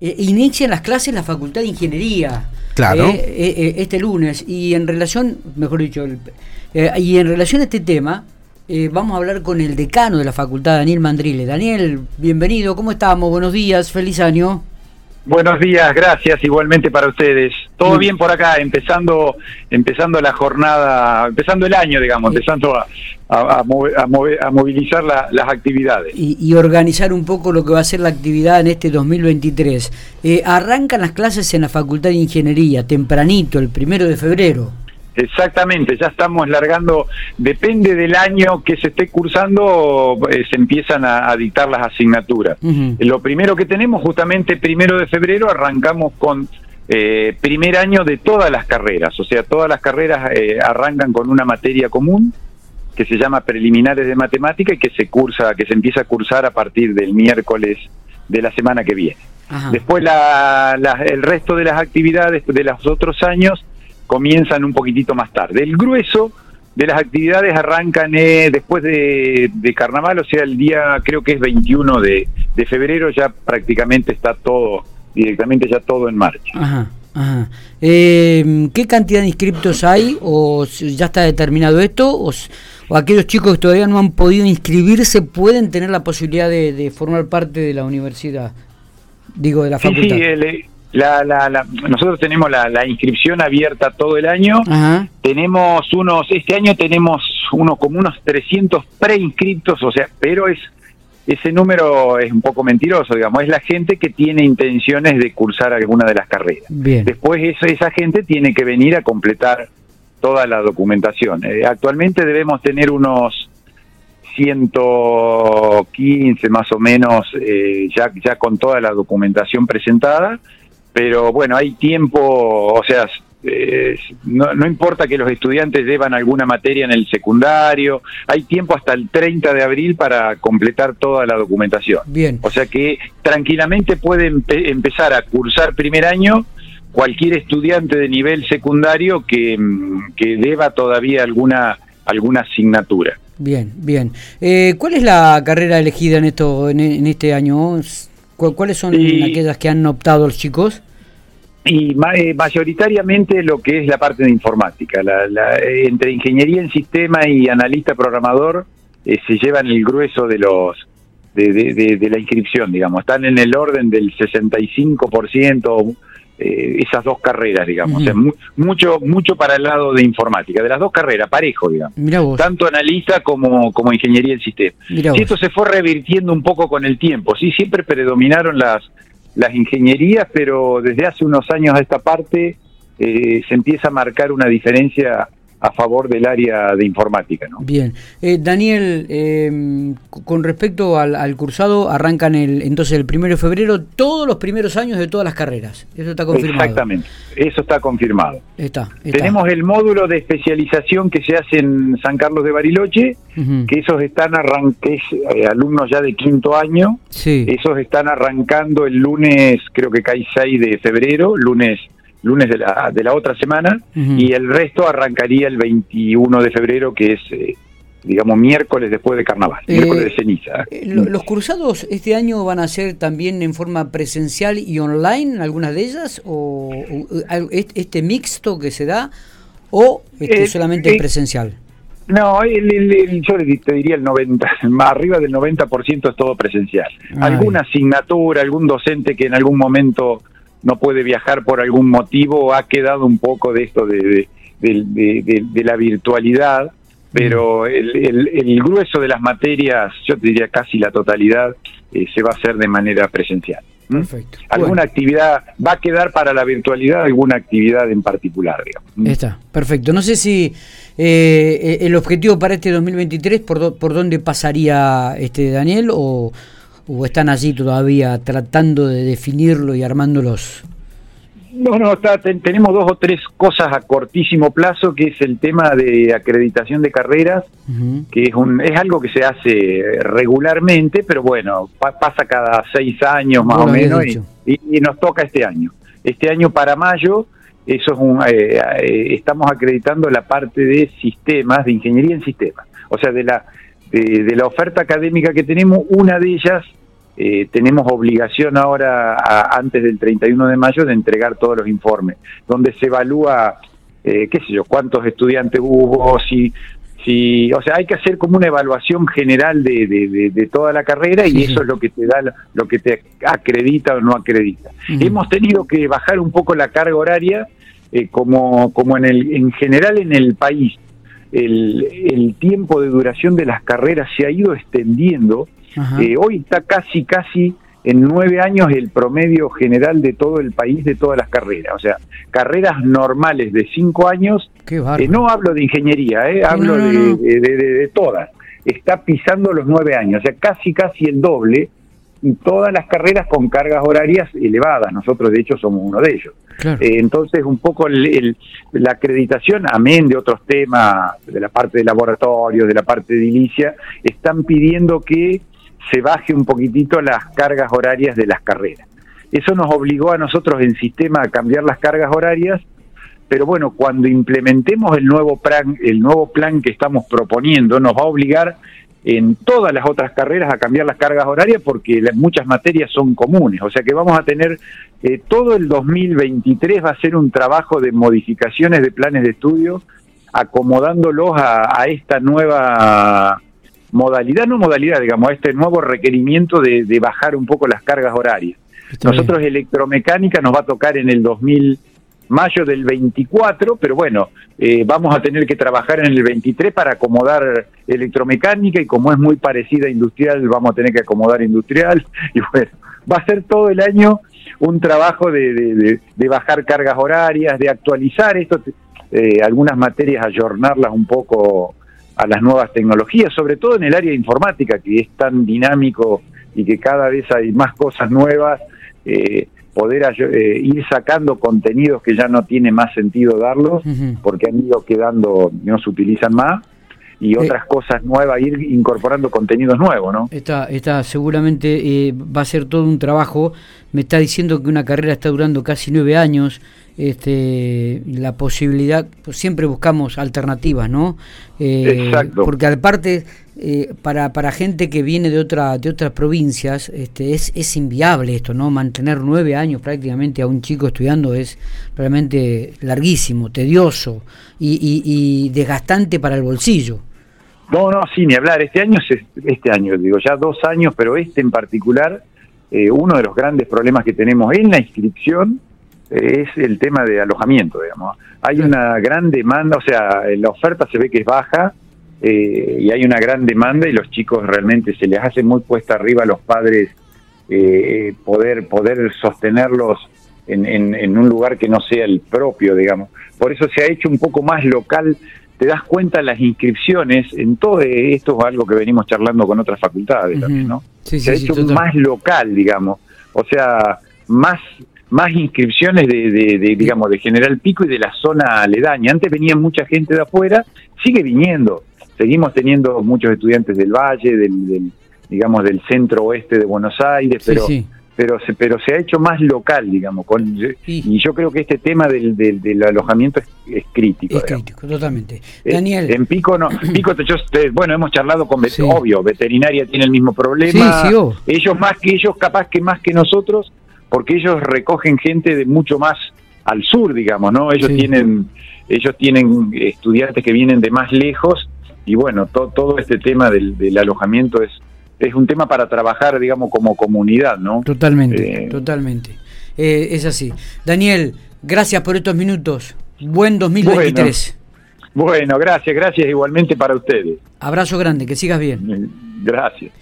eh, inician las clases la Facultad de Ingeniería. Claro. eh, eh, este lunes. Y en relación, mejor dicho, el- y en relación a este tema, eh, vamos a hablar con el decano de la facultad, Daniel Mandrile. Daniel, bienvenido, ¿cómo estamos? Buenos días, feliz año. Buenos días, gracias igualmente para ustedes. Todo Bien. bien por acá, empezando empezando la jornada, empezando el año, digamos, empezando a, a, a move- a movilizar la- las actividades. Y, y organizar un poco lo que va a ser la actividad en este 2023. Eh, arrancan las clases en la Facultad de Ingeniería, tempranito, el primero de febrero. Exactamente, ya estamos largando, depende del año que se esté cursando, eh, se empiezan a, a dictar las asignaturas. Lo primero que tenemos, justamente primero de febrero, arrancamos con eh, primer año de todas las carreras, o sea, todas las carreras eh, arrancan con una materia común que se llama preliminares de matemática y que se cursa, que se empieza a cursar a partir del miércoles de la semana que viene. Ajá. Después la- la- el resto de las actividades de los otros años comienzan un poquitito más tarde. El grueso de las actividades arrancan eh, después de, de carnaval, o sea, el día creo que es 21 de, de febrero ya prácticamente está todo, directamente ya todo en marcha. Ajá, ajá. Eh, ¿Qué cantidad de inscriptos hay? ¿O ya está determinado esto? ¿O, aquellos chicos que todavía no han podido inscribirse pueden tener la posibilidad de, de formar parte de la universidad? Digo, de la Sí, facultad. sí, el- la- la- la- nosotros tenemos la, la inscripción abierta todo el año. Ajá. Tenemos unos, este año tenemos unos como unos 300 preinscriptos, o sea, pero es ese número es un poco mentiroso, digamos, es la gente que tiene intenciones de cursar alguna de las carreras. Bien. Después esa, esa gente tiene que venir a completar toda la documentación. Eh, actualmente debemos tener unos 115 más o menos eh, ya, ya con toda la documentación presentada, pero bueno, hay tiempo, o sea, eh, no, no importa que los estudiantes llevan alguna materia en el secundario, hay tiempo hasta el 30 de abril para completar toda la documentación. Bien. O sea que tranquilamente puede empe- empezar a cursar primer año cualquier estudiante de nivel secundario que, mm, que deba todavía alguna, alguna asignatura. Bien, bien. Eh, ¿Cuál es la carrera elegida en esto en, en este año? ¿Cu- ¿Cuáles son Y- aquellas que han optado los chicos? Y eh, mayoritariamente lo que es la parte de informática. La, la- eh, entre ingeniería en sistema y analista programador eh, se llevan el grueso de los de, de- de- de la inscripción, digamos. Están en el orden del 65%, eh, esas dos carreras, digamos. Ujú. O sea, mu- mucho, mucho para el lado de informática. De las dos carreras, parejo, digamos. Mira vos. Tanto analista como, como ingeniería en sistema. Vos. esto se fue revirtiendo un poco con el tiempo. Sí, siempre predominaron las, las ingenierías, pero desde hace unos años a esta parte eh, se empieza a marcar una diferencia a favor del área de informática. ¿no? Bien. Eh, Daniel, eh, con respecto al, al cursado, arrancan el entonces el primero de febrero todos los primeros años de todas las carreras. Eso está confirmado. Exactamente, eso está confirmado. Está, está. Tenemos el módulo de especialización que se hace en San Carlos de Bariloche, que esos están arranques, alumnos ya de quinto año, Sí. Esos están arrancando el lunes, creo que cae 6 de febrero, lunes lunes de la, de la otra semana, y el resto arrancaría el 21 de febrero, que es, eh, digamos, miércoles después de carnaval, Eh, miércoles de ceniza. Eh, lo- ¿Los cursados este año van a ser también en forma presencial y online, algunas de ellas? ¿O, este mixto que se da? ¿O este, Eh, solamente presencial? No, el, el- el- yo te diría el 90, más arriba del 90% es todo presencial. Ay. Alguna asignatura, algún docente que en algún momento no puede viajar por algún motivo, ha quedado un poco de esto de, de, la virtualidad, pero el, el- el grueso de las materias, yo te diría casi la totalidad, eh, se va a hacer de manera presencial. ¿Mm? Perfecto. Alguna Bueno. actividad, va a quedar para la virtualidad alguna actividad en particular, digamos. ¿Mm? Está, perfecto. No sé si eh, el objetivo para este 2023, por, do- por dónde pasaría este Daniel, o, o están allí todavía tratando de definirlo y armándolos. No, no, está, ten- tenemos dos o tres cosas a cortísimo plazo, que es el tema de acreditación de carreras, que es, un, es algo que se hace regularmente, pero bueno, pa- pasa cada seis años más o menos y, dicho. y- y nos toca este año. Este año para mayo, eso es un, eh, eh, estamos acreditando la parte de sistemas, de ingeniería en sistemas. O sea, de la, de, de la oferta académica que tenemos, una de ellas eh, tenemos obligación ahora, antes del 31 de mayo, de entregar todos los informes, donde se evalúa, eh, qué sé yo, cuántos estudiantes hubo, si, si, o sea, hay que hacer como una evaluación general de, de, toda la carrera y eso es lo que te da, lo que te acredita o no acredita. Hemos tenido que bajar un poco la carga horaria, eh, como, como en, el, en general en el país. El, el tiempo de duración de las carreras se ha ido extendiendo eh, hoy está casi, casi en nueve años el promedio general de todo el país de todas las carreras. O sea, carreras normales de cinco años, eh, no hablo de ingeniería, eh, hablo de, de, todas. Está pisando los nueve años, o sea, casi, casi el doble y todas las carreras con cargas horarias elevadas. Nosotros, de hecho, somos uno de ellos. Eh, entonces, un poco la acreditación, amén de otros temas, de la parte de laboratorio, de la parte de edilicia, están pidiendo que se baje un poquitito las cargas horarias de las carreras. Eso nos obligó a nosotros en sistema a cambiar las cargas horarias, pero bueno, cuando implementemos el nuevo plan, el nuevo plan que estamos proponiendo, nos va a obligar en todas las otras carreras a cambiar las cargas horarias porque muchas materias son comunes. O sea que vamos a tener eh, todo el 2023 va a ser un trabajo de modificaciones de planes de estudio acomodándolos a, esta nueva modalidad, no modalidad, digamos, a este nuevo requerimiento de, de bajar un poco las cargas horarias. Nosotros electromecánica nos va a tocar en el 2000 mayo del 24, pero bueno, eh, vamos a tener que trabajar en el 23 para acomodar electromecánica y como es muy parecida a industrial, vamos a tener que acomodar industrial y bueno, va a ser todo el año un trabajo de, de, bajar cargas horarias, de actualizar esto, eh, algunas materias, ayornarlas un poco a las nuevas tecnologías, sobre todo en el área de informática, que es tan dinámico y que cada vez hay más cosas nuevas. Eh, poder eh, ir sacando contenidos que ya no tiene más sentido darlos, porque han ido quedando, no se utilizan más, y eh, otras cosas nuevas, ir incorporando contenidos nuevos, ¿no? Está, está seguramente eh, va a ser todo un trabajo. Me está diciendo que una carrera está durando casi nueve años. Este, la posibilidad, pues siempre buscamos alternativas, ¿no? Exacto. Porque aparte eh, para, para gente que viene de otra de otras provincias este, es, es inviable esto no mantener nueve años prácticamente a un chico estudiando es realmente larguísimo tedioso y, y, desgastante para el bolsillo no no sí ni hablar este año es este año digo ya dos años pero este en particular eh, uno de los grandes problemas que tenemos en la inscripción eh, es el tema de alojamiento digamos hay una gran demanda o sea la oferta se ve que es baja eh, y hay una gran demanda y los chicos realmente se les hace muy puesta arriba a los padres eh, poder poder sostenerlos en, en, un lugar que no sea el propio, digamos. Por eso se ha hecho un poco más local. Te das cuenta las inscripciones en todo esto es algo que venimos charlando con otras facultades también, ¿no? se ha hecho más local, digamos. O sea, más más inscripciones de, de, de, digamos de General Pico y de la zona aledaña. Antes venía mucha gente de afuera, sigue viniendo, seguimos teniendo muchos estudiantes del Valle, del, digamos del centro oeste de Buenos Aires, pero pero se, pero se ha hecho más local, digamos, con, y yo creo que este tema del, del, alojamiento es, crítico. Es crítico, totalmente. Eh, Daniel. En Pico, no, Pico, yo, bueno, hemos charlado con, obvio, veterinaria tiene el mismo problema, ellos más que ellos, capaz que más que nosotros, porque ellos recogen gente de mucho más al sur, digamos, ¿no? Ellos tienen ellos tienen estudiantes que vienen de más lejos y bueno, todo este tema del, alojamiento es, es un tema para trabajar, digamos, como comunidad, ¿no? Totalmente, eh, totalmente. Eh, es así. Daniel, gracias por estos minutos. Buen 2023. Bueno, bueno, gracias, gracias igualmente para ustedes. Abrazo grande, que sigas bien. Gracias.